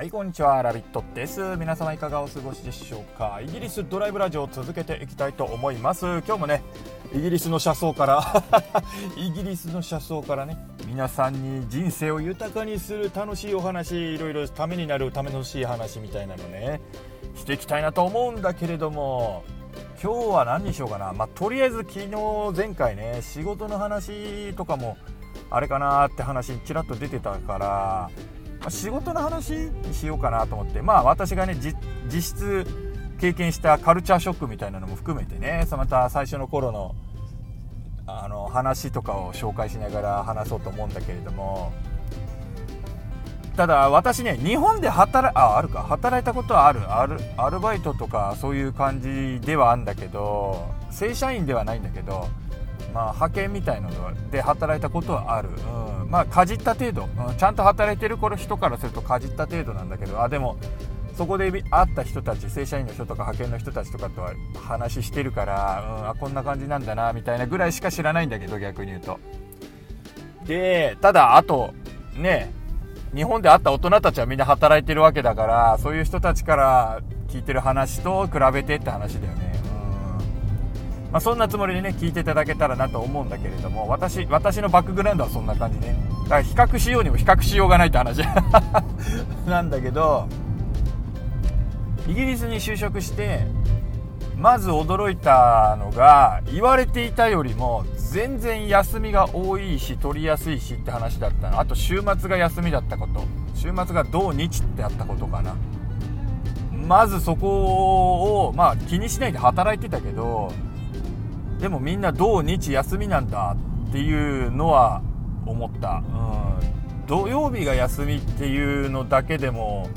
はいこんにちは。ラビットです。皆様いかがお過ごしでしょうか。イギリスドライブラジオを続けていきたいと思います。今日もねイギリスの車窓から イギリスの車窓からね皆さんに人生を豊かにする楽しいお話いろいろためになるためのしい話みたいなのねしていきたいなと思うんだけれども今日は何にしようかな。まあ、とりあえず昨日前回ね仕事の話とかもあれかなって話ちらっと出てたからあ、仕事の話にしようかなと思ってまあ私がね実質経験したカルチャーショックみたいなのも含めてねまた最初の頃のあの話とかを紹介しながら話そうと思うんだけれどもただ私ね日本で働ああるか働いたことはあるアルアルバイトとかそういう感じではあるんだけど正社員ではないんだけどまあ、派遣みたいなので働いたことはある、うん、まあかじった程度、うん、ちゃんと働いてる人からするとかじった程度なんだけど。あでもそこで会った人たち正社員の人とか派遣の人たちとかとは話してるから、うん、あこんな感じなんだなみたいなぐらいしか知らないんだけど逆に言うと。でただあとね日本で会った大人たちはみんな働いてるわけだからそういう人たちから聞いてる話と比べてって話だよね。まあ、そんなつもりでね聞いていただけたらなと思うんだけれども私私のバックグラウンドはそんな感じね。だから比較しようにも比較しようがないって話 なんだけどイギリスに就職してまず驚いたのが言われていたよりも全然休みが多いし取りやすいしって話だったの。あと週末が休みだったこと。週末が土日ってあったことかな。まずそこをまあ気にしないで働いてたけどでもみんな土日休みなんだっていうのは思った、うん、土曜日が休みっていうのだけでも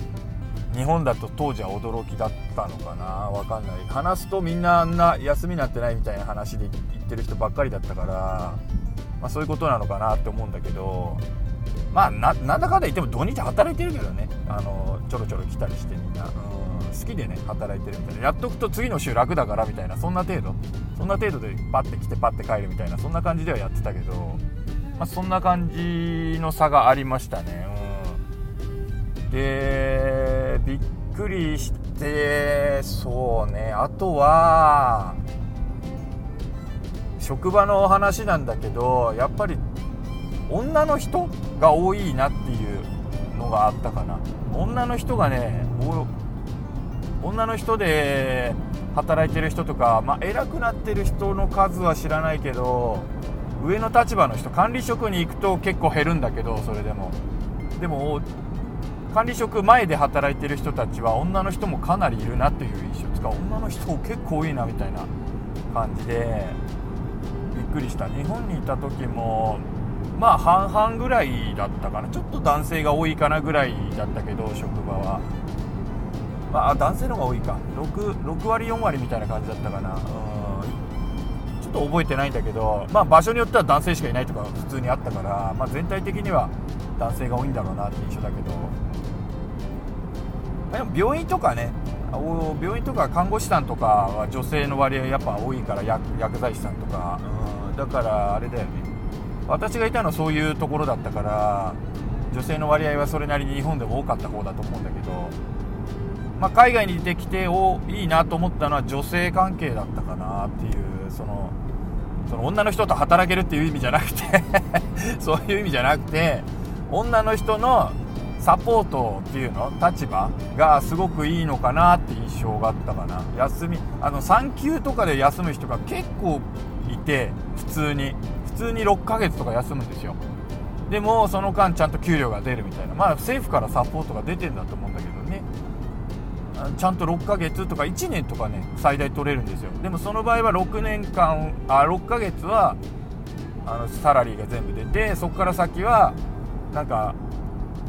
日本だと当時は驚きだったのかな。わかんない。話すとみんなあんな休みになってないみたいな話で言ってる人ばっかりだったから、まあ、そういうことなのかなって思うんだけどまあなんだかんだ言っても土日働いてるけどね。あのちょろちょろ来たりしてみんな。うん。好きでね働いてるみたいな。やっとくと次の週楽だからみたいなそんな程度。そんな程度でパッて来てパッて帰るみたいなそんな感じではやってたけど、まあ、そんな感じの差がありましたね、うん、でびっくりしてそうね。あとは職場のお話なんだけどやっぱり女の人が多いなっていうのがあったかな。女の人がね女の人で働いてる人とか、まあ、偉くなってる人の数は知らないけど上の立場の人管理職に行くと結構減るんだけどそれでも。でも管理職前で働いてる人たちは女の人もかなりいるなっていう印象。つか女の人結構多いなみたいな感じでびっくりした。日本にいた時もまあ半々ぐらいだったかな。ちょっと男性が多いかなぐらいだったけど職場は。まあ男性の方が多いか。6, 6割4割みたいな感じだったかな。うん。ちょっと覚えてないんだけど、まあ、場所によっては男性しかいないとか普通にあったから、まあ、全体的には男性が多いんだろうなって印象だけど。までも病院とかね病院とか看護師さんとかは女性の割合やっぱ多いから薬薬剤師さんとか、うん、だからあれだよね。私がいたのはそういうところだったから女性の割合はそれなりに日本でも多かった方だと思うんだけど。まあ、海外に出てきておいいなと思ったのは女性関係だったかなっていうそのその女の人と働けるっていう意味じゃなくて そういう意味じゃなくて女の人のサポートっていうの立場がすごくいいのかなって印象があったかな。休みあの産休とかで休む人が結構いて普通に。普通に6ヶ月とか休むんですよ。でもその間ちゃんと給料が出るみたいな。まあ政府からサポートが出てんだと思うんだけどちゃんと6ヶ月とか1年とかね最大取れるんですよ。でもその場合は6年間あ6ヶ月はあのサラリーが全部出てそこから先はなんか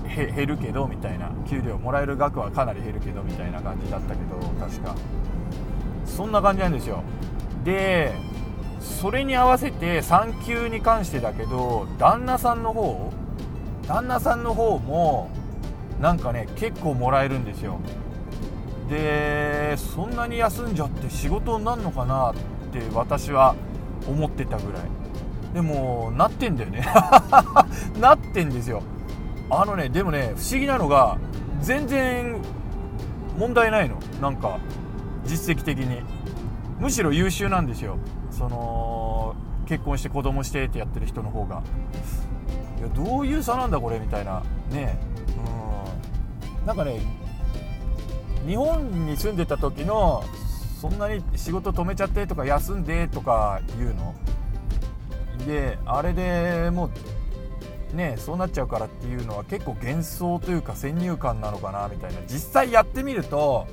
減るけどみたいな。給料もらえる額はかなり減るけどみたいな感じだったけど確か。そんな感じなんですよ。でそれに合わせて産休に関してだけど旦那さんの方旦那さんの方もなんかね結構もらえるんですよ。でそんなに休んじゃって仕事になるのかなって私は思ってたぐらい。でもなってんだよね。なってんですよ。あのねでもね不思議なのが全然問題ないの。なんか実績的に。むしろ優秀なんですよ。その結婚して子供してってやってる人の方が。いやどういう差なんだこれみたいな。ね。うん。なんかね日本に住んでた時のそんなに仕事止めちゃってとか休んでとか言うの？であれでもうねそうなっちゃうからっていうのは結構幻想というか先入観なのかなみたいな。実際やってみると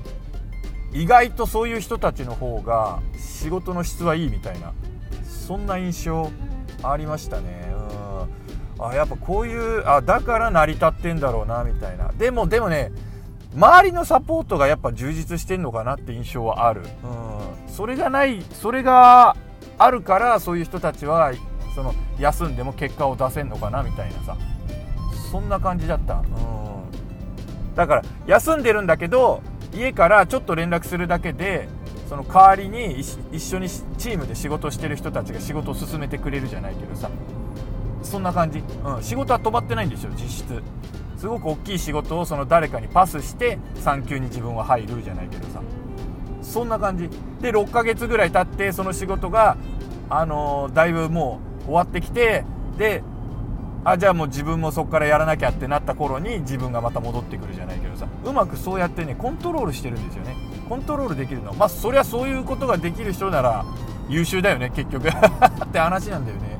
意外とそういう人たちの方が仕事の質はいいみたいなそんな印象ありましたね。うん。あやっぱこういうあだから成り立ってんだろうなみたいな。でもでもね周りのサポートがやっぱ充実してんのかなって印象はある、うん、それがないそれがあるからそういう人たちはその休んでも結果を出せんのかなみたいなさ。そんな感じだった、うん、だから休んでるんだけど家からちょっと連絡するだけでその代わりに一緒にチームで仕事してる人たちが仕事を進めてくれるじゃないけどさ。そんな感じ、うん、仕事は止まってないんですよ実質すごく大きい仕事をその誰かにパスして産休に自分は入るじゃないけどさ。そんな感じ。で6ヶ月ぐらい経ってその仕事があのー、だいぶもう終わってきてであじゃあもう自分もそこからやらなきゃってなった頃に自分がまた戻ってくるじゃないけどさ。うまくそうやってねコントロールしてるんですよね。コントロールできるのまあそりゃそういうことができる人なら優秀だよね結局。って話なんだよね。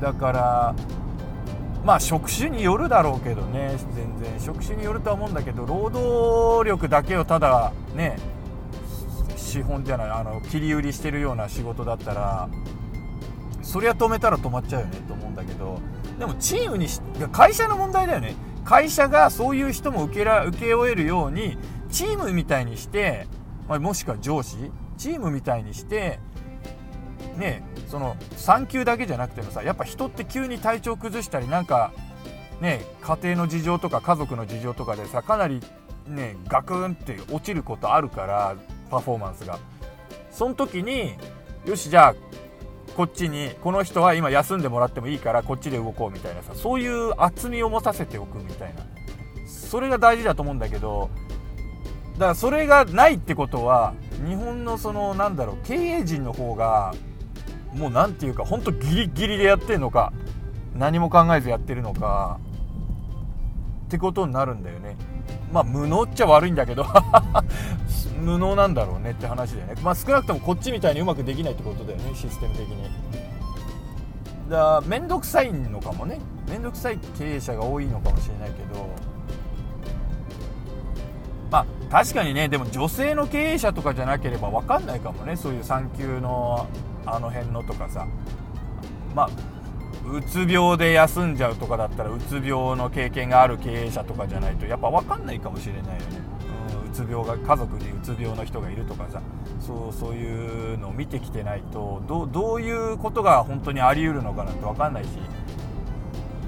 だからまあ職種によるだろうけどね。全然職種によるとは思うんだけど労働力だけをただね資本じゃないあの切り売りしてるような仕事だったらそりゃ止めたら止まっちゃうよねと思うんだけど。でもチームに会社の問題だよね。会社がそういう人も受けら受け負えるようにチームみたいにして、まあ、もしくは上司チームみたいにしてねその産休だけじゃなくてもさやっぱ人って急に体調崩したりなんかね家庭の事情とか家族の事情とかでさかなりねガクンって落ちることあるからパフォーマンスが。その時によしじゃあこっちにこの人は今休んでもらってもいいからこっちで動こうみたいなさそういう厚みを持たせておくみたいな。それが大事だと思うんだけどだからそれがないってことは日本のそのなんだろう経営陣の方がもう何て言うかほんとギリギリでやってんのか何も考えずやってるのかってことになるんだよね。まあ無能っちゃ悪いんだけど 無能なんだろうねって話だよね。まあ少なくともこっちみたいにうまくできないってことだよねシステム的に。だから面倒くさいのかもね。面倒くさい経営者が多いのかもしれないけど。まあ確かにねでも女性の経営者とかじゃなければ分かんないかもね。そういう産休のあの辺のとかさ。まあうつ病で休んじゃうとかだったらうつ病の経験がある経営者とかじゃないとやっぱ分かんないかもしれないよね、うん、うつ病が家族でうつ病の人がいるとかさ。そうそういうのを見てきてないとどどういうことが本当にあり得るのかなんて分かんないし。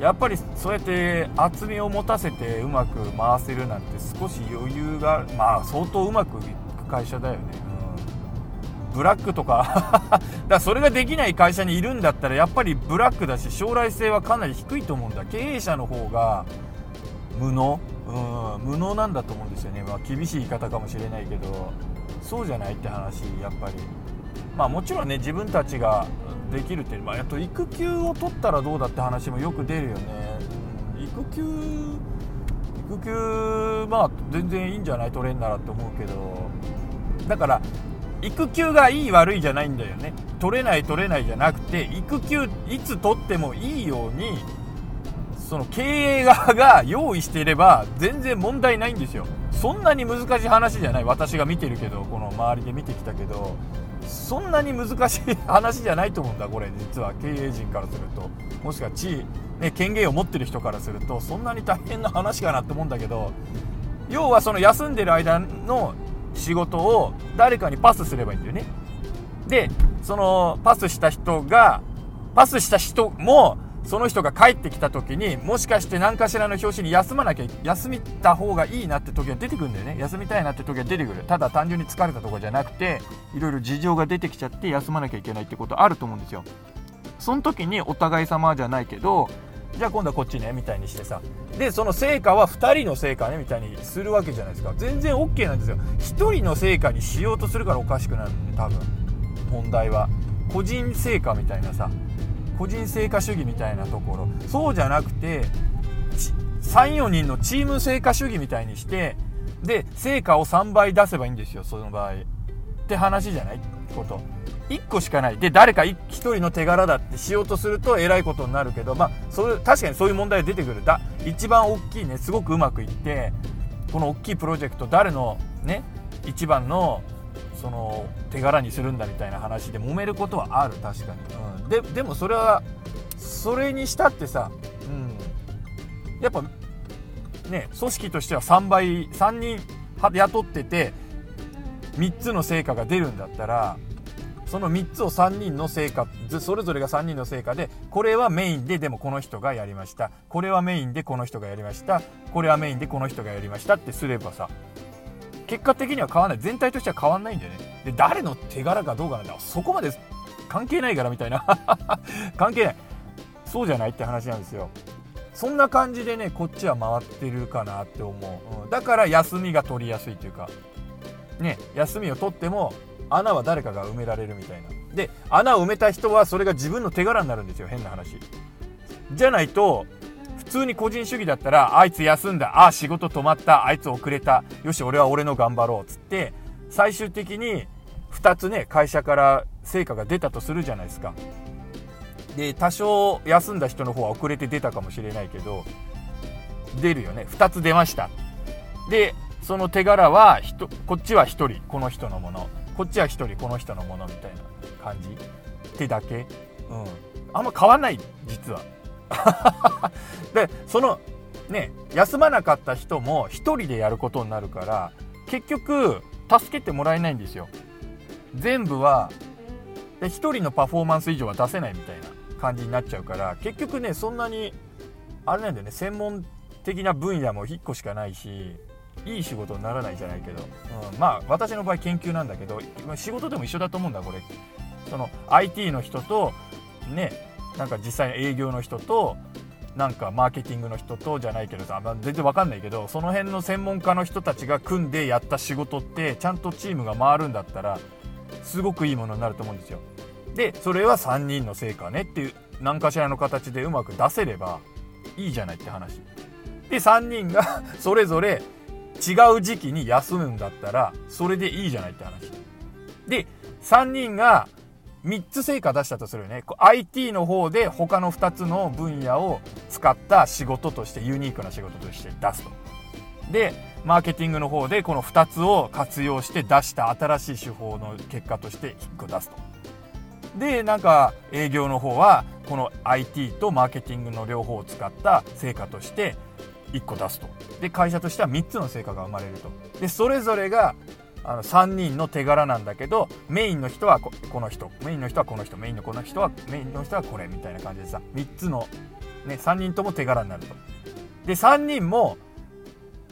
やっぱりそうやって厚みを持たせてうまく回せるなんて少し余裕がまあ相当うまくいく会社だよね。ブラックとか。だからそれができない会社にいるんだったらやっぱりブラックだし将来性はかなり低いと思うんだ。経営者の方が無能？うん。無能なんだと思うんですよね、まあ、厳しい言い方かもしれないけど。そうじゃないって話やっぱり。まあもちろんね自分たちができるって、まあ、あと育休を取ったらどうだって話もよく出るよね、うん、育休育休まあ全然いいんじゃない？取れんならって思うけど。だから育休がいい悪いじゃないんだよね。取れない取れないじゃなくて育休いつ取ってもいいようにその経営側が用意していれば全然問題ないんですよ。そんなに難しい話じゃない。私が見てるけどこの周りで見てきたけど。そんなに難しい話じゃないと思うんだこれ実は。経営陣からすると。もしくは地位、ね、権限を持ってる人からするとそんなに大変な話かなって思うんだけど。要はその休んでる間の仕事を誰かにパスすればいいんだよね。で、そのパスした人が、パスした人も、その人が帰ってきた時に、もしかして何かしらの表紙に休まなきゃ、休みた方がいいなって時は出てくるんだよね。休みたいなって時は出てくる。ただ単純に疲れたとかじゃなくて、いろいろ事情が出てきちゃって休まなきゃいけないってことあると思うんですよ。その時にお互い様じゃないけど、じゃあ今度はこっちねみたいにしてさ。でその成果は2人の成果ねみたいにするわけじゃないですか。全然 OK なんですよ。1人の成果にしようとするからおかしくなるんで多分。問題は。個人成果みたいなさ。個人成果主義みたいなところ。そうじゃなくて34人のチーム成果主義みたいにしてで成果を3倍出せばいいんですよその場合。って話じゃない？ってこと。1個しかない。で誰か1人の手柄だってしようとするとえらいことになるけどまあそれ確かにそういう問題出てくる。だ一番大きいねすごくうまくいってこの大きいプロジェクト誰のね一番のその手柄にするんだみたいな話で揉めることはある。確かに、うん、ででもそれはそれにしたってさ、うん、やっぱね組織としては3倍3人雇ってて3つの成果が出るんだったらその3つを3人の成果それぞれが3人の成果でこれはメインででもこの人がやりました。これはメインでこの人がやりました。これはメインでこの人がやりましたってすればさ結果的には変わらない。全体としては変わんないんだよね。で誰の手柄かどうかなんだ。そこまで関係ないからみたいな。関係ない。そうじゃないって話なんですよ。そんな感じでねこっちは回ってるかなって思う、うん、だから休みが取りやすいというか。ね休みを取っても穴は誰かが埋められるみたいな。で穴を埋めた人はそれが自分の手柄になるんですよ変な話。じゃないと普通に個人主義だったらあいつ休んだああ仕事止まったあいつ遅れたよし俺は俺の頑張ろうっつって最終的に2つね会社から成果が出たとするじゃないですか。で多少休んだ人の方は遅れて出たかもしれないけど出るよね。2つ出ました。でその手柄はこっちは1人この人のもの。こっちは1人この人のものみたいな感じってだけ？うん。あんま変わんない実は。でそのね休まなかった人も1人でやることになるから結局助けてもらえないんですよ。全部はで1人のパフォーマンス以上は出せないみたいな感じになっちゃうから結局ねそんなにあれなんだよね専門的な分野も1個しかないしいい仕事にならないじゃないけど、うん、まあ私の場合研究なんだけど仕事でも一緒だと思うんだこれ。その IT の人とねなんか実際の営業の人となんかマーケティングの人とじゃないけどさ、まあ、全然わかんないけどその辺の専門家の人たちが組んでやった仕事ってちゃんとチームが回るんだったらすごくいいものになると思うんですよ。でそれは3人の成果ねっていう何かしらの形でうまく出せればいいじゃないって話。で3人が それぞれ違う時期に休むんだったらそれでいいじゃないって話。で3人が3つ成果出したとするよね。IT の方で他の2つの分野を使った仕事としてユニークな仕事として出すと。でマーケティングの方でこの2つを活用して出した新しい手法の結果として1個出すと。でなんか営業の方はこの IT とマーケティングの両方を使った成果として1個出すと。で会社としては3つの成果が生まれると。でそれぞれがあの3人の手柄なんだけどメインの人はこの人。メインの人はこの人。メインのこの人はメインの人はこれみたいな感じでさ3つの、ね、3人とも手柄になると。で3人も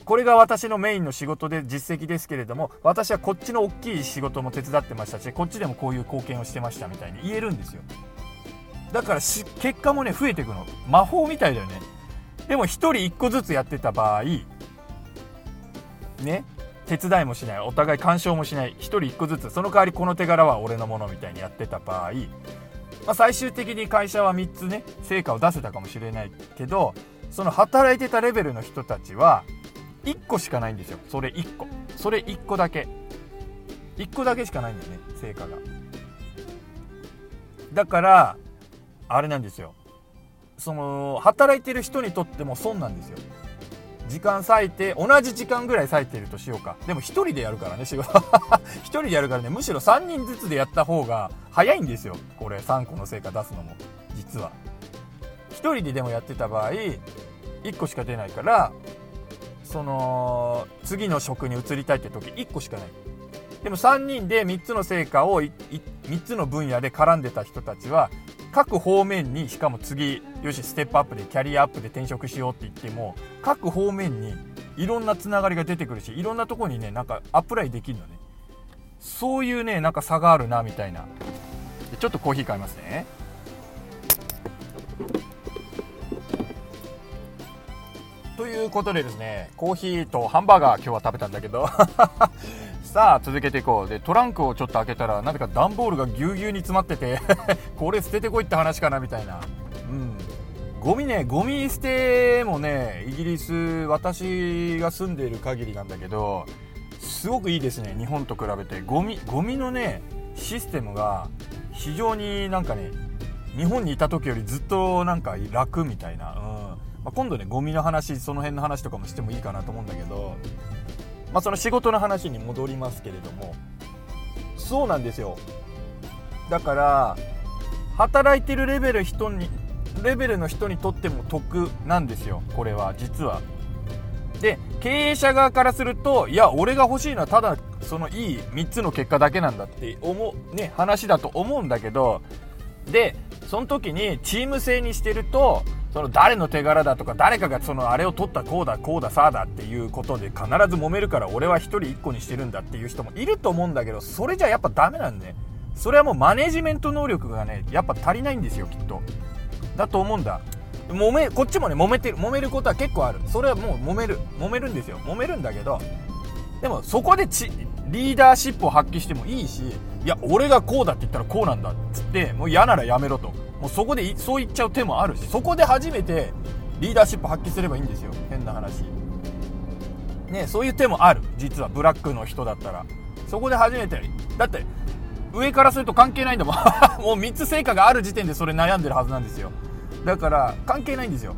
これが私のメインの仕事で実績ですけれども私はこっちの大きい仕事も手伝ってましたしこっちでもこういう貢献をしてましたみたいに言えるんですよ。だから結果もね増えていくの。魔法みたいだよね。でも1人1個ずつやってた場合ね手伝いもしないお互い干渉もしない1人1個ずつその代わりこの手柄は俺のものみたいにやってた場合、まあ、最終的に会社は3つね成果を出せたかもしれないけどその働いてたレベルの人たちは1個しかないんですよ。それ1個。それ1個だけ。1個だけしかないんだよね成果が。だからあれなんですよ。その働いてる人にとっても損なんですよ。時間割いて同じ時間ぐらい割いてるとしようか。でも1人でやるからね仕事。1人でやるからねむしろ3人ずつでやった方が早いんですよ。これ3個の成果出すのも実は。1人ででもやってた場合1個しか出ないからその次の職に移りたいって時1個しかない。でも3人で3つの成果を3つの分野で絡んでた人たちは各方面にしかも次よしステップアップでキャリアアップで転職しようって言っても各方面にいろんなつながりが出てくるしいろんなとこにねなんかアプライできるのね。そういうねなんか差があるなみたいな。ちょっとコーヒー買いますね。ということでですねコーヒーとハンバーガー今日は食べたんだけど。さあ続けていこう。でトランクをちょっと開けたらなぜか段ボールがぎゅうぎゅうに詰まってて これ捨ててこいって話かなみたいな。うん。ゴミねゴミ捨てもねイギリス私が住んでいる限りなんだけどすごくいいですね日本と比べて。ゴミゴミのねシステムが非常になんかね日本にいた時よりずっとなんか楽みたいな、うん。まあ、今度ねゴミの話その辺の話とかもしてもいいかなと思うんだけど、まあ、その仕事の話に戻りますけれども。そうなんですよ。だから働いてるレベル人にレベルの人にとっても得なんですよ。これは実は。で経営者側からするといや俺が欲しいのはただそのいい3つの結果だけなんだって思うね話だと思うんだけど。でその時にチーム制にしてるとその誰の手柄だとか誰かがそのあれを取ったこうだこうださあだっていうことで必ず揉めるから俺は1人1個にしてるんだっていう人もいると思うんだけどそれじゃやっぱダメなんで。それはもうマネジメント能力がねやっぱ足りないんですよきっと。だと思うんだ揉めこっちもね揉めてる揉めることは結構ある。それはもう揉める揉めるんですよ。揉めるんだけどでもそこでちリーダーシップを発揮してもいいしいや俺がこうだって言ったらこうなんだっつってもう嫌ならやめろと。もうそこでそう言っちゃう手もあるしそこで初めてリーダーシップ発揮すればいいんですよ。変な話。ねそういう手もある。実はブラックの人だったら。そこで初めて。だって上からすると関係ないんだもん。もう3つ成果がある時点でそれ悩んでるはずなんですよ。だから関係ないんですよ。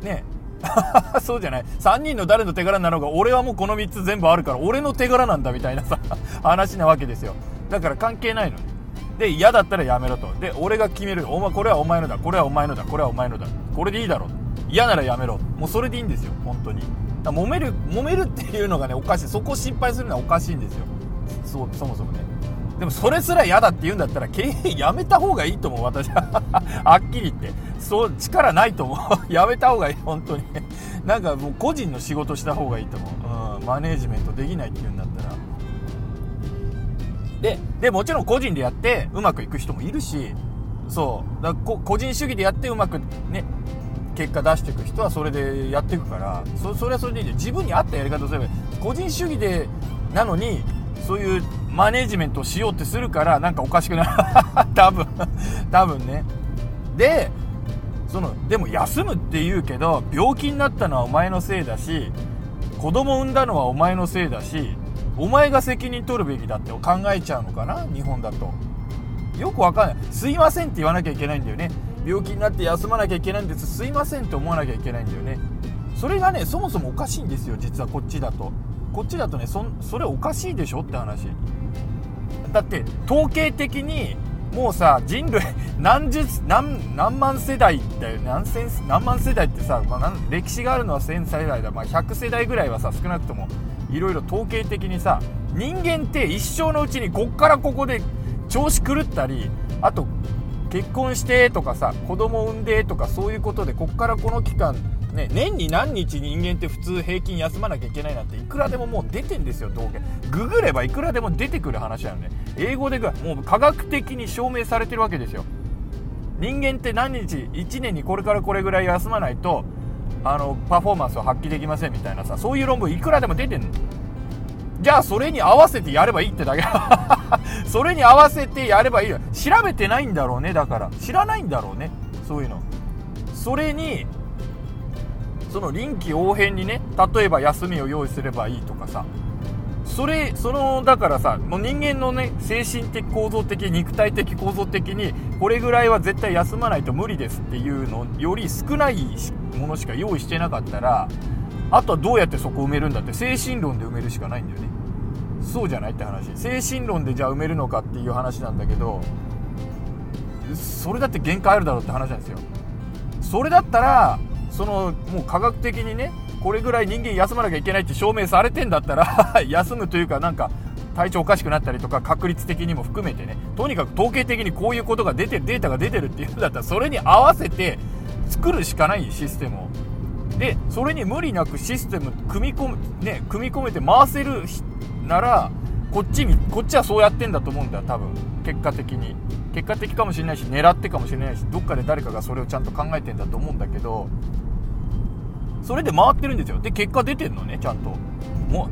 ね。そうじゃない。3人の誰の手柄なのか俺はもうこの3つ全部あるから俺の手柄なんだみたいなさ話なわけですよ。だから関係ないのねで嫌だったらやめろと。で俺が決める。お前これはお前のだ。これはお前のだ。これはお前のだ。これでいいだろ嫌ならやめろ。もうそれでいいんですよ。本当に。だ揉める揉めるっていうのがねおかしい。そこを心配するのはおかしいんですよ。そそもそもね。でもそれすら嫌だって言うんだったら経営やめた方がいいと思う。私は。はっきり言って。そう力ないと思う。やめた方がいい。本当に。なんかもう個人の仕事した方がいいと思う、うん、マネージメントできないっていうんだったら。ででもちろん個人でやってうまくいく人もいるしそう。だ個人主義でやってうまくね結果出していく人はそれでやっていくからそそれはそれでいい自分に合ったやり方をすれば個人主義でなのにそういうマネジメントをしようってするからなんかおかしくない。多分。多分ね。でそのでも休むって言うけど病気になったのはお前のせいだし子供産んだのはお前のせいだしお前が責任取るべきだって考えちゃうのかな？日本だと。よくわかんない。すいませんって言わなきゃいけないんだよね。病気になって休まなきゃいけないんです。すいませんって思わなきゃいけないんだよね。それがねそもそもおかしいんですよ。実はこっちだと。こっちだとねそそれおかしいでしょって話。だって統計的にもうさ人類 何十何何万世代だよ何千何万世代ってさ、まあ、歴史があるのは1000世代だ、まあ、100世代ぐらいはさ少なくともいろいろ統計的にさ人間って一生のうちにこっからここで調子狂ったりあと結婚してとかさ子供産んでとかそういうことでこっからこの期間ね、年に何日人間って普通平均休まなきゃいけないなんていくらでももう出てんですよ統計。ググればいくらでも出てくる話なので英語でもう科学的に証明されてるわけですよ。人間って何日1年にこれからこれぐらい休まないとあのパフォーマンスを発揮できませんみたいなさそういう論文いくらでも出てんの。じゃあそれに合わせてやればいいってだけ。それに合わせてやればいいよ。調べてないんだろうねだから。知らないんだろうねそういうの。それにその臨機応変にね例えば休みを用意すればいいとかさ。それそのだからさもう人間のね精神的構造的肉体的構造的にこれぐらいは絶対休まないと無理ですっていうのより少ないものしか用意してなかったらあとはどうやってそこ埋めるんだって精神論で埋めるしかないんだよね。そうじゃないって話。精神論でじゃあ埋めるのかっていう話なんだけどそれだって限界あるだろうって話なんですよ。それだったらそのもう科学的にねこれぐらい人間休まなきゃいけないって証明されてんだったら 休むというかなんか体調おかしくなったりとか確率的にも含めてねとにかく統計的にこういうことが出てデータが出てるっていうんだったらそれに合わせて作るしかないシステムを。でそれに無理なくシステム組み込むね組み込めて回せるならこっちにこっちはそうやってんだと思うんだよ多分。結果的に。結果的かもしれないし狙ってかもしれないしどっかで誰かがそれをちゃんと考えてんだと思うんだけどそれで回ってるんですよ。で結果出てるのねちゃんと。も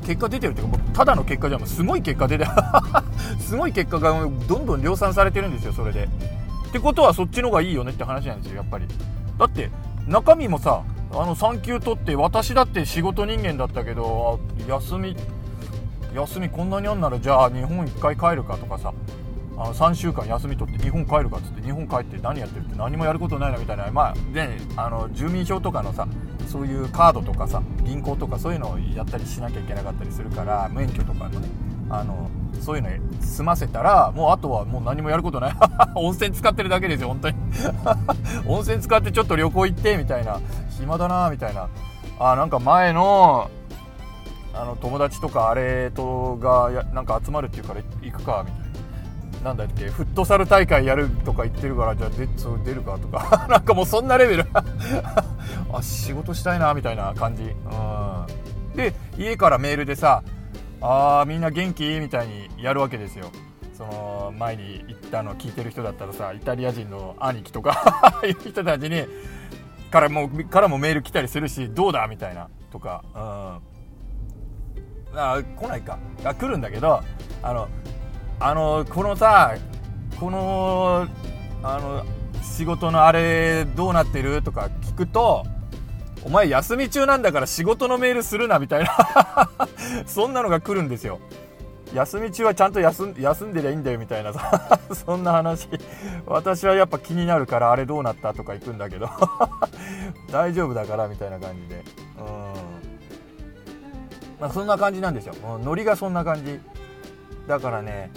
う結果出てるっていうかただの結果じゃもうすごい結果出て すごい結果がどんどん量産されてるんですよそれで。ってことはそっちの方がいいよねって話なんですよやっぱり。だって中身もさあの産休取って私だって仕事人間だったけど休み休みこんなにあんならじゃあ日本1回帰るかとかさあの3週間休み取って日本帰るかっつって日本帰って何やってるって何もやることないなみたいなまあであの住民票とかのさそういうカードとかさ銀行とかそういうのをやったりしなきゃいけなかったりするから免許とかのねあのそういうの済ませたらもうあとはもう何もやることない。温泉使ってるだけですよ本当に。温泉使ってちょっと旅行行ってみたいな。暇だなみたいな。あなんか前のあの友達とかあれとがやなんか集まるっていうから行くかみたいな。なんだっけフットサル大会やるとか言ってるからじゃあ出出るかとか。なんかもうそんなレベル。あ仕事したいなみたいな感じ、うん、で家からメールでさあーみんな元気？みたいにやるわけですよ。その前に言ったの聞いてる人だったらさイタリア人の兄貴とか いう人たちにからもからもメール来たりするしどうだ？みたいなとか、うん、あ来ないか。あ来るんだけどあのあのこのさこのあの仕事のあれどうなってる？とか聞くとお前休み中なんだから仕事のメールするなみたいな。そんなのが来るんですよ。休み中はちゃんと休ん休んでりゃいいんだよみたいな。さ そんな話。私はやっぱ気になるからあれどうなったとか行くんだけど。大丈夫だからみたいな感じで。うん。まあそんな感じなんですよ。ノリがそんな感じ。だからね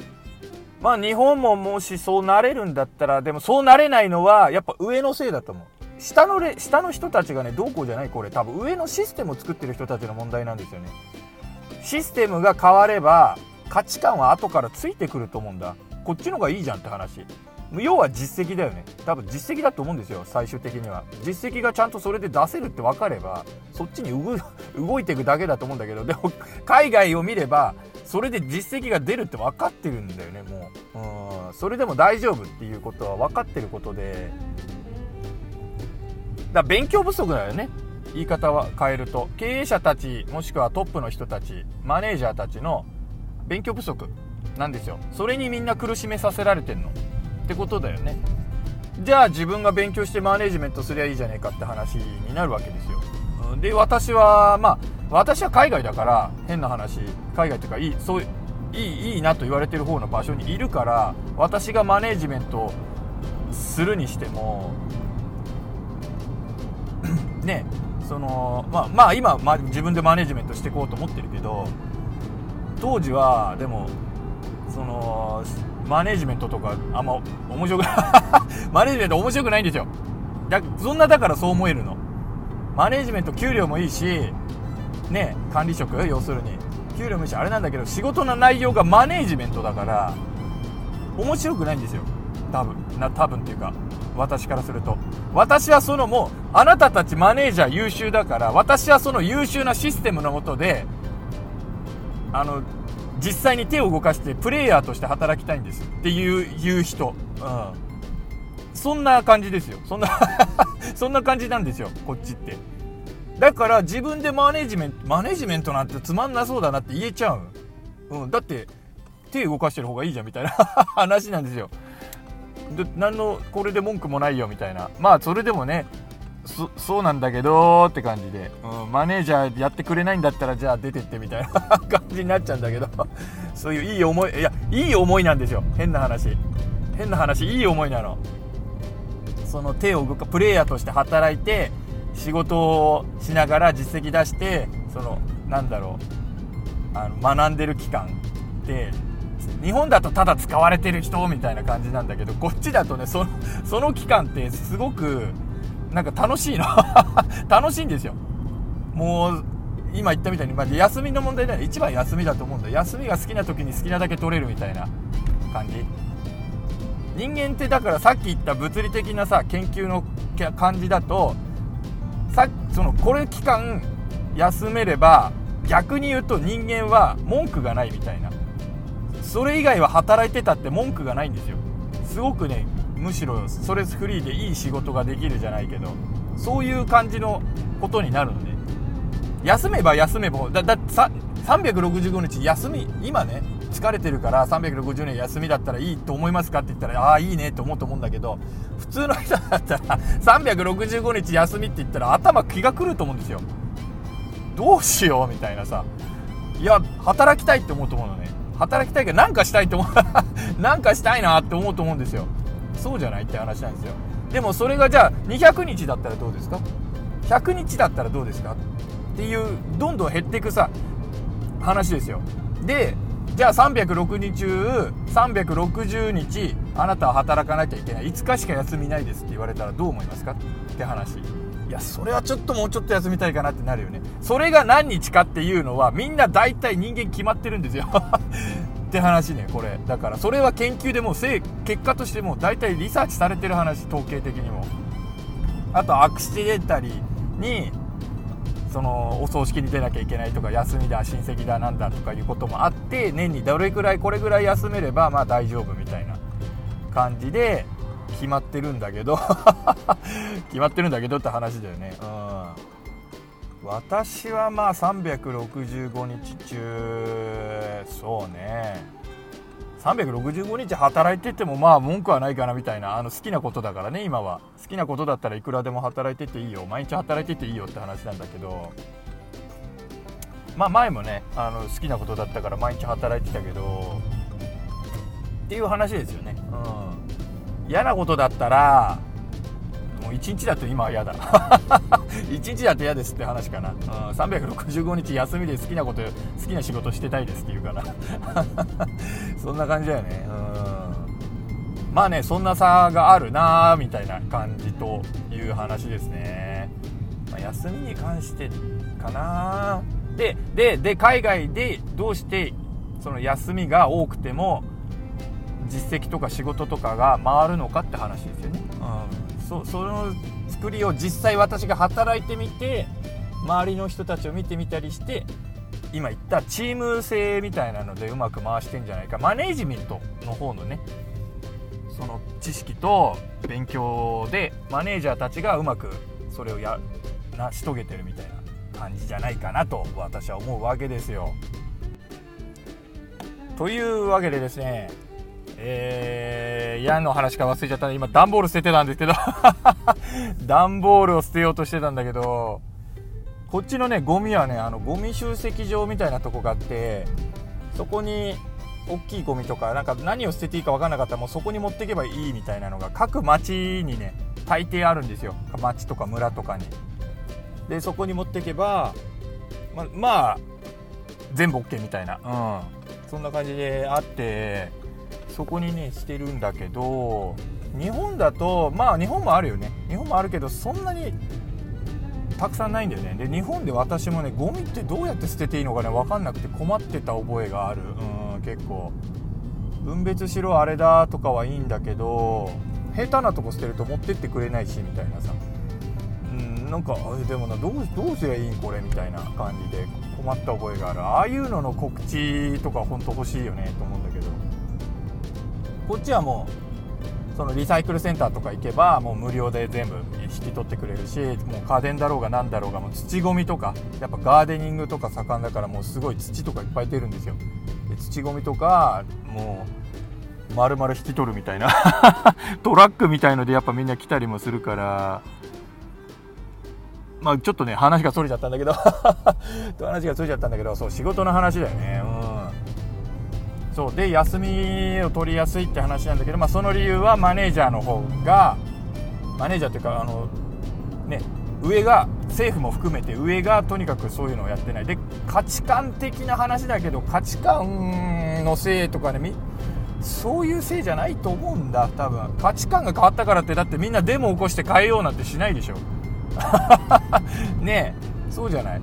まあ日本ももしそうなれるんだったらでもそうなれないのはやっぱ上のせいだと思う。下のレ下の人たちがねどうこうじゃない？これ。多分上のシステムを作ってる人たちの問題なんですよね。システムが変われば価値観は後からついてくると思うんだ。こっちの方がいいじゃんって話。要は実績だよね。多分実績だと思うんですよ。最終的には。実績がちゃんとそれで出せるって分かればそっちに 動いていくだけだと思うんだけど。でも海外を見ればそれで実績が出るって分かってるんだよねもう。うん。それでも大丈夫っていうことは分かってることでだ勉強不足だよね。言い方は変えると。経営者たちもしくはトップの人たちマネージャーたちの勉強不足なんですよ。それにみんな苦しめさせられてんの。ってことだよね。じゃあ自分が勉強してマネージメントすりゃいいじゃねえかって話になるわけですよ。で私はまあ私は海外だから変な話海外っていうかいいそういいいいなと言われてる方の場所にいるから私がマネージメントするにしてもねそのまあまあ今、ま、自分でマネジメントしていこうと思ってるけど当時はでもそのマネジメントとかあんま面白く マネジメント面白くないんですよ。だそんなだからそう思えるの。マネジメント給料もいいしね管理職要するに。給料もいいしあれなんだけど仕事の内容がマネジメントだから面白くないんですよ。多分な多分っていうか私からすると。私はそのもうあなたたちマネージャー優秀だから私はその優秀なシステムのもとであの実際に手を動かしてプレイヤーとして働きたいんです。っていう人、うん、そんな感じですよ。そんな そんな感じなんですよ。こっちって。だから自分でマネジメントマネジメントなんてつまんなそうだなって言えちゃう、うん、だって手動かしてる方がいいじゃんみたいな 話なんですよ。で何のこれで文句もないよみたいな。まあそれでもねそうなんだけどって感じで、うん、マネージャーやってくれないんだったらじゃあ出てってみたいな 感じになっちゃうんだけど。そういういい思いいやいい思いなんですよ。変な話。変な話いい思いなの。その手を動かプレイヤーとして働いて仕事をしながら実績出してそのなんだろう。あの学んでる期間って日本だとただ使われてる人みたいな感じなんだけどこっちだとねその その期間ってすごくなんか楽しいの。楽しいんですよ。もう今言ったみたいに、まあ、休みの問題で一番休みだと思うんだ休みが好きな時に好きなだけ取れるみたいな感じ。人間ってだからさっき言った物理的なさ研究の感じだとさそのこれ期間休めれば逆に言うと人間は文句がないみたいな。それ以外は働いてたって文句がないんですよ。すごくねむしろストレスフリーでいい仕事ができるじゃないけどそういう感じのことになるのね休めば休めばだださ365日休み。今ね疲れてるから360年休みだったらいいと思いますかって言ったらああいいねって思うと思うんだけど普通の人だったら365日休みって言ったら頭気が狂うと思うんですよ。どうしようみたいなさ。いや働きたいって思うと思うのね。働きたいから何かしたいって思う。なんかしたいなって思うと思うんですよ。そうじゃないって話なんですよ。でもそれがじゃあ200日だったらどうですか？100日だったらどうですか？っていうどんどん減っていくさ話ですよ。でじゃあ306日中360日あなたは働かなきゃいけない。5日しか休みないですって言われたらどう思いますか？って話。いやそれはちょっともうちょっと休みたいかなってなるよね。それが何日かっていうのはみんな大体人間決まってるんですよ。って話ねこれ。だからそれは研究でも結果としてもう大体リサーチされてる話統計的にも。あとアクシデンタリーにそのお葬式に出なきゃいけないとか休みだ親戚だなんだとかいうこともあって年にどれくらいこれぐらい休めればまあ大丈夫みたいな感じで決まってるんだけど。決まってるんだけどって話だよね。うん。私はまあ365日中そうね。365日働いててもまあ文句はないかなみたいなあの好きなことだからね今は。好きなことだったらいくらでも働いてていいよ。毎日働いてていいよって話なんだけど。まあ前もねあの好きなことだったから毎日働いてたけど。っていう話ですよね。うん。嫌なことだったらもう1日だと今は嫌だ。1日だと嫌ですって話かな、うん、365日休みで好きなこと好きな仕事してたいですって言うから。そんな感じだよね。うん。まあねそんな差があるなーみたいな感じという話ですね、まあ、休みに関してかな。ででで海外でどうしてその休みが多くても実績とか仕事とかが回るのかって話ですよね、うん、そその作りを実際私が働いてみて周りの人たちを見てみたりして今言ったチーム性みたいなのでうまく回してんじゃないか。マネージメントの方のねその知識と勉強でマネージャーたちがうまくそれをや成し遂げてるみたいな感じじゃないかなと私は思うわけですよ。というわけでですねえー、嫌の話か忘れちゃったんで、今段ボール捨ててたんですけど 段ボールを捨てようとしてたんだけど、こっちのね、ゴミはね、あの、ゴミ集積場みたいなとこがあって、そこに、大きいゴミとか、なんか何を捨てていいか分かんなかったら、もうそこに持っていけばいいみたいなのが、各町にね、大抵あるんですよ。町とか村とかに。で、そこに持っていけば、ま、まあ、全部 OK みたいな。うん。そんな感じであって、そこにねしてるんだけど日本だとまあ日本もあるよね。日本もあるけどそんなにたくさんないんだよね。で日本で私もねゴミってどうやって捨てていいのかね分かんなくて困ってた覚えがある。うん結構。分別しろあれだとかはいいんだけど下手なとこ捨てると持ってってくれないしみたいなさ。うんなんかでもなどうどうすりゃいいんこれみたいな感じで困った覚えがある。ああいうのの告知とか本当欲しいよねと思うんだけど。こっちはもうそのリサイクルセンターとか行けばもう無料で全部引き取ってくれるしもう家電だろうが何だろうがもう土ごみとかやっぱガーデニングとか盛んだからもうすごい土とかいっぱい出るんですよ。で土ごみとかもう丸々引き取るみたいな トラックみたいのでやっぱみんな来たりもするからまあちょっとね話がそれちゃったんだけど 話がそれちゃったんだけどそう仕事の話だよね。うん。そうで休みを取りやすいって話なんだけど、まあ、その理由はマネージャーの方がマネージャーっていうかあの、ね、上が政府も含めて上がとにかくそういうのをやってない。で価値観的な話だけど価値観のせいとかねそういうせいじゃないと思うんだ多分。価値観が変わったからってだってみんなデモを起こして変えようなんてしないでしょ。ねえそうじゃない。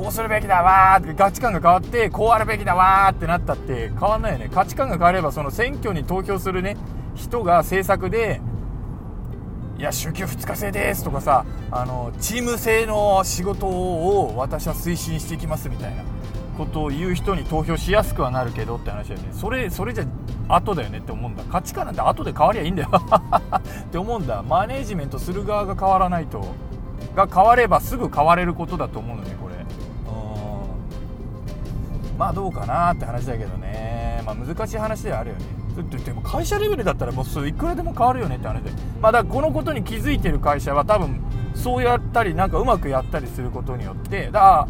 こうするべきだわーって価値観が変わってこうあるべきだわーってなったって変わんないよね。価値観が変わればその選挙に投票するね人が政策でいや週休2日制ですとかさあのチーム制の仕事を私は推進していきますみたいなことを言う人に投票しやすくはなるけどって話だよね。それそれじゃ後だよねって思うんだ。価値観なんて後で変わりゃいいんだよ。って思うんだ。マネージメントする側が変わらないと。が変わればすぐ変われることだと思うのねこれうんまあどうかなって話だけどね。まあ難しい話ではあるよね。でも会社レベルだったらもうそいくらでも変わるよねって話でまあだからこのことに気づいてる会社は多分そうやったりなんかうまくやったりすることによってだか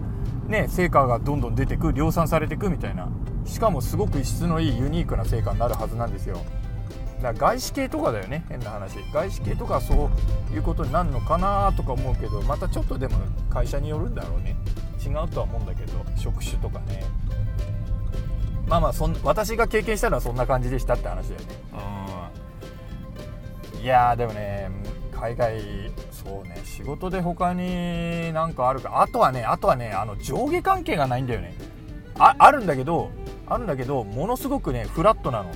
らね成果がどんどん出てく量産されてくみたいな。しかもすごく質のいいユニークな成果になるはずなんですよ。だから外資系とかだよね変な話。外資系とかそういうことになるのかなとか思うけどまたちょっとでも会社によるんだろうね。違うとは思うんだけど職種とかね。まあまあそん私が経験したのはそんな感じでしたって話だよね。うん。いやでもね海外そうね仕事で他になんかあるか。あとはねあとはねあの上下関係がないんだよね。ああるんだけどあるんだけどものすごくねフラットなの。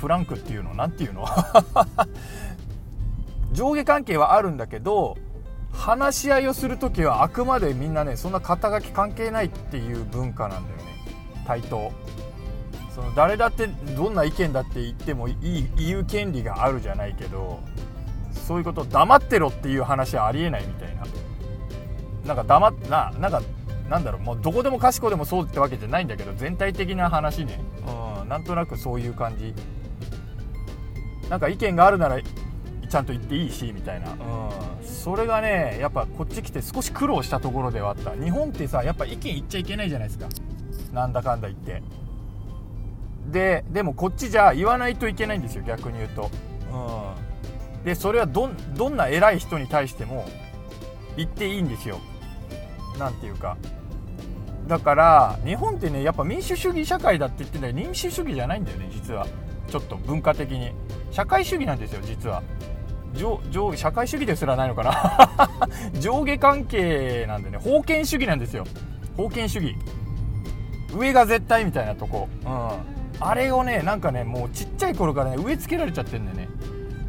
フランクっていうの？何ていうの？上下関係はあるんだけど話し合いをする時はあくまでみんなねそんな肩書き関係ないっていう文化なんだよね。対等。その誰だってどんな意見だって言ってもいい言う権利があるじゃないけどそういうこと黙ってろっていう話はありえないみたいな。なんか黙っななんかなんだろうもうどこでもかしこでもそうってわけじゃないんだけど全体的な話ね、うん、なんとなくそういう感じ。なんか意見があるならちゃんと言っていいしみたいな、うん、それがねやっぱこっち来て少し苦労したところではあった。日本ってさやっぱ意見言っちゃいけないじゃないですか。なんだかんだ言って。ででもこっちじゃ言わないといけないんですよ逆に言うと、うん、でそれはどどんな偉い人に対しても言っていいんですよ。何て言うか。だから日本ってねやっぱ民主主義社会だって言ってんだけど民主主義じゃないんだよね実は。ちょっと文化的に。社会主義なんですよ実は上上社会主義ですらないのかな？上下関係なんでね封建主義なんですよ。封建主義。上が絶対みたいなとこ。うん。あれをねなんかねもうちっちゃい頃からね植え付けられちゃってんだよね。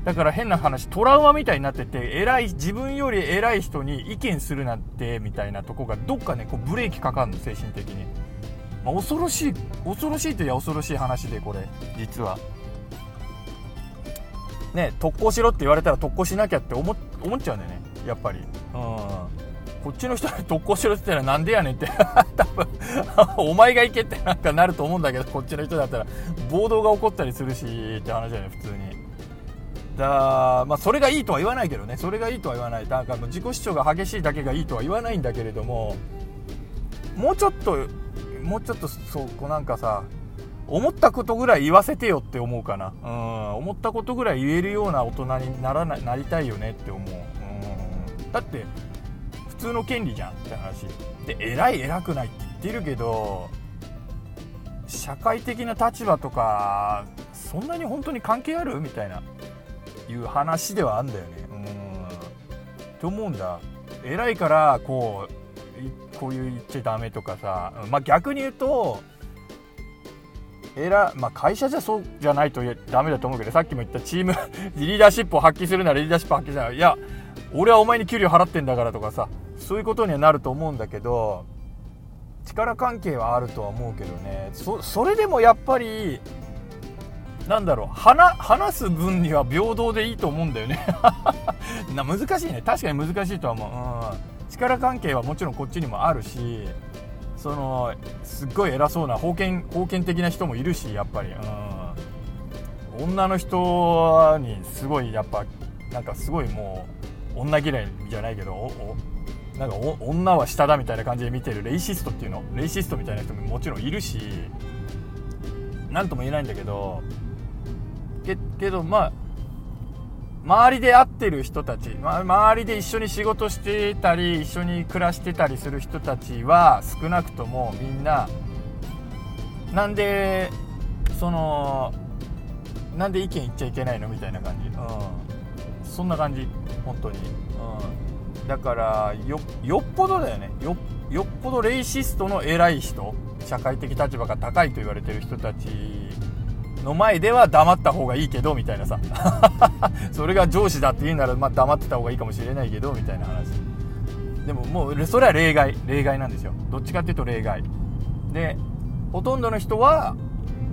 だから変な話トラウマみたいになってて偉い自分より偉い人に意見するなんてみたいなとこがどっかねこうブレーキかかるの精神的に、まあ、恐ろしい恐ろしいといや恐ろしい話でこれ実は。ね特攻しろって言われたら特攻しなきゃって思思っちゃうんだよねやっぱり。うん。こっちの人に特攻しろって言ったらなんでやねんって。多分 お前が行けってなんかなると思うんだけどこっちの人だったら暴動が起こったりするしって話だよね普通に。だまあ、それがいいとは言わないけどねそれがいいとは言わない。だから自己主張が激しいだけがいいとは言わないんだけれどももうちょっともうちょっとそうこうなんかさ思ったことぐらい言わせてよって思うかな。うん。思ったことぐらい言えるような大人にならななりたいよねって思う。うん。だって普通の権利じゃんって話。で偉い偉くないって言ってるけど社会的な立場とかそんなに本当に関係ある？みたいないう話ではあんだよね。うん。って思うんだ。偉いからこうこういう言っちゃダメとかさ。まあ逆に言うと偉まあ、会社じゃそうじゃないとダメだと思うけどさっきも言ったチーム リーダーシップを発揮するならリーダーシップ発揮するならいや俺はお前に給料払ってんだからとかさそういうことにはなると思うんだけど力関係はあるとは思うけどね。それでもやっぱりなんだろう話話す分には平等でいいと思うんだよね。な難しいね。確かに難しいとは思う、うん、力関係はもちろんこっちにもあるしそのすっごい偉そうな封建封建的な人もいるしやっぱり、うん、女の人にすごいやっぱなんかすごいもう女嫌いじゃないけどおなんか女は下だみたいな感じで見てるレイシストっていうのレイシストみたいな人ももちろんいるし何とも言えないんだけどけけどまあ周りで会ってる人たち、ま、周りで一緒に仕事してたり一緒に暮らしてたりする人たちは少なくともみんななんでそのなんで意見言っちゃいけないの？みたいな感じ、うん、そんな感じ。本当に、うん、だからよっぽどだよね。よよっぽどレイシストの偉い人社会的立場が高いと言われてる人たちの前では黙った方がいいけどみたいなさ。それが上司だって言うなら、まあ、黙ってた方がいいかもしれないけどみたいな話。でももうそれは例外例外なんですよ。どっちかっていうと例外。でほとんどの人は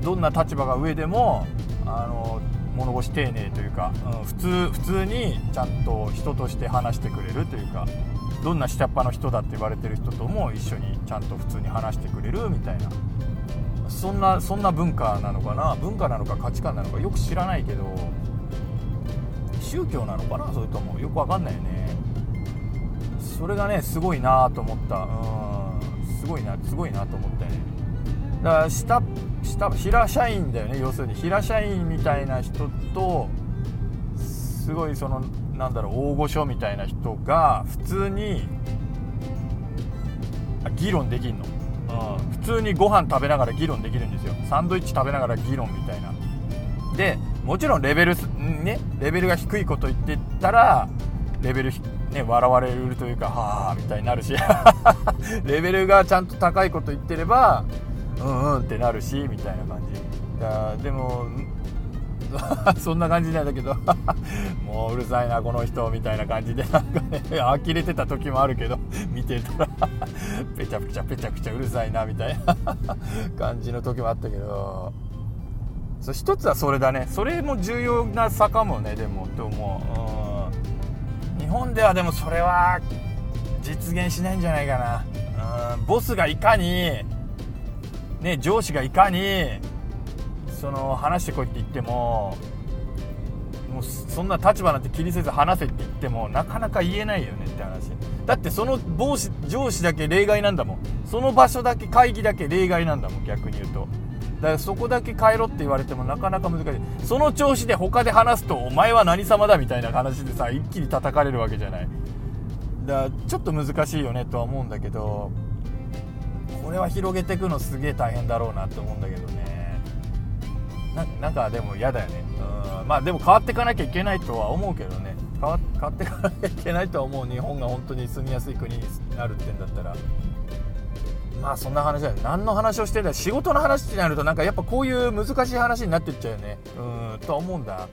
どんな立場が上でもあの物腰丁寧というか、うん、普通普通にちゃんと人として話してくれるというかどんな下っ端の人だって言われてる人とも一緒にちゃんと普通に話してくれるみたいな。そんなそんな文化なのかな？文化なのか価値観なのか？よく知らないけど宗教なのかな？それともよくわかんないよね。それがねすごいなと思った。うん。すごいなすごいなと思ったよね。だから下下平社員だよね。要するに平社員みたいな人とすごいそのなんだろう大御所みたいな人が普通に議論できんの、普通にご飯食べながら議論できるんですよ。サンドイッチ食べながら議論みたいな。でもちろんレベルねレベルが低いこと言ってたらレベルね笑われるというかはあみたいになるし。レベルがちゃんと高いこと言ってればうんうんってなるしみたいな感じ。だでも そんな感じなんだけど。もううるさいなこの人みたいな感じで。なんかね呆れてた時もあるけど見てたら ペチャペチャペチャペチャうるさいなみたいな。感じの時もあったけど。そ一つはそれだね。それも重要な差かもねでもと思う、うん、日本ではでもそれは実現しないんじゃないかな、うん、ボスがいかにね上司がいかにその話してこいって言ってももうそんな立場なんて気にせず話せって言ってもなかなか言えないよねって話。だってその上司上司だけ例外なんだもん。その場所だけ会議だけ例外なんだもん逆に言うと。だからそこだけ帰ろって言われてもなかなか難しい。その調子で他で話すとお前は何様だみたいな話でさ一気に叩かれるわけじゃない。だからちょっと難しいよねとは思うんだけどこれは広げていくのすげえ大変だろうなって思うんだけどね。なんかでも嫌だよね。うん。まあでも変わっていかなきゃいけないとは思うけどね。変わ変わっていかなきゃいけないとは思う日本が本当に住みやすい国になるってんだったら。まあそんな話だよ何の話をしてんだ仕事の話ってなるとなんかやっぱこういう難しい話になってっちゃうよね。うん。とは思うんだ。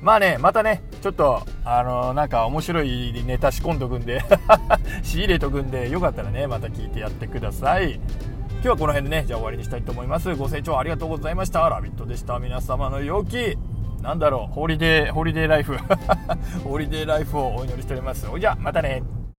まあねまたねちょっとあのー、なんか面白いネタ仕込んどくんで。仕入れとくんで。よかったらねまた聞いてやってください。今日はこの辺でねじゃあ終わりにしたいと思います。ご清聴ありがとうございました。ラビットでした。皆様の陽気。なんだろう。ホリデーホリデーライフ。ホリデーライフをお祈りしております。おじゃまたね。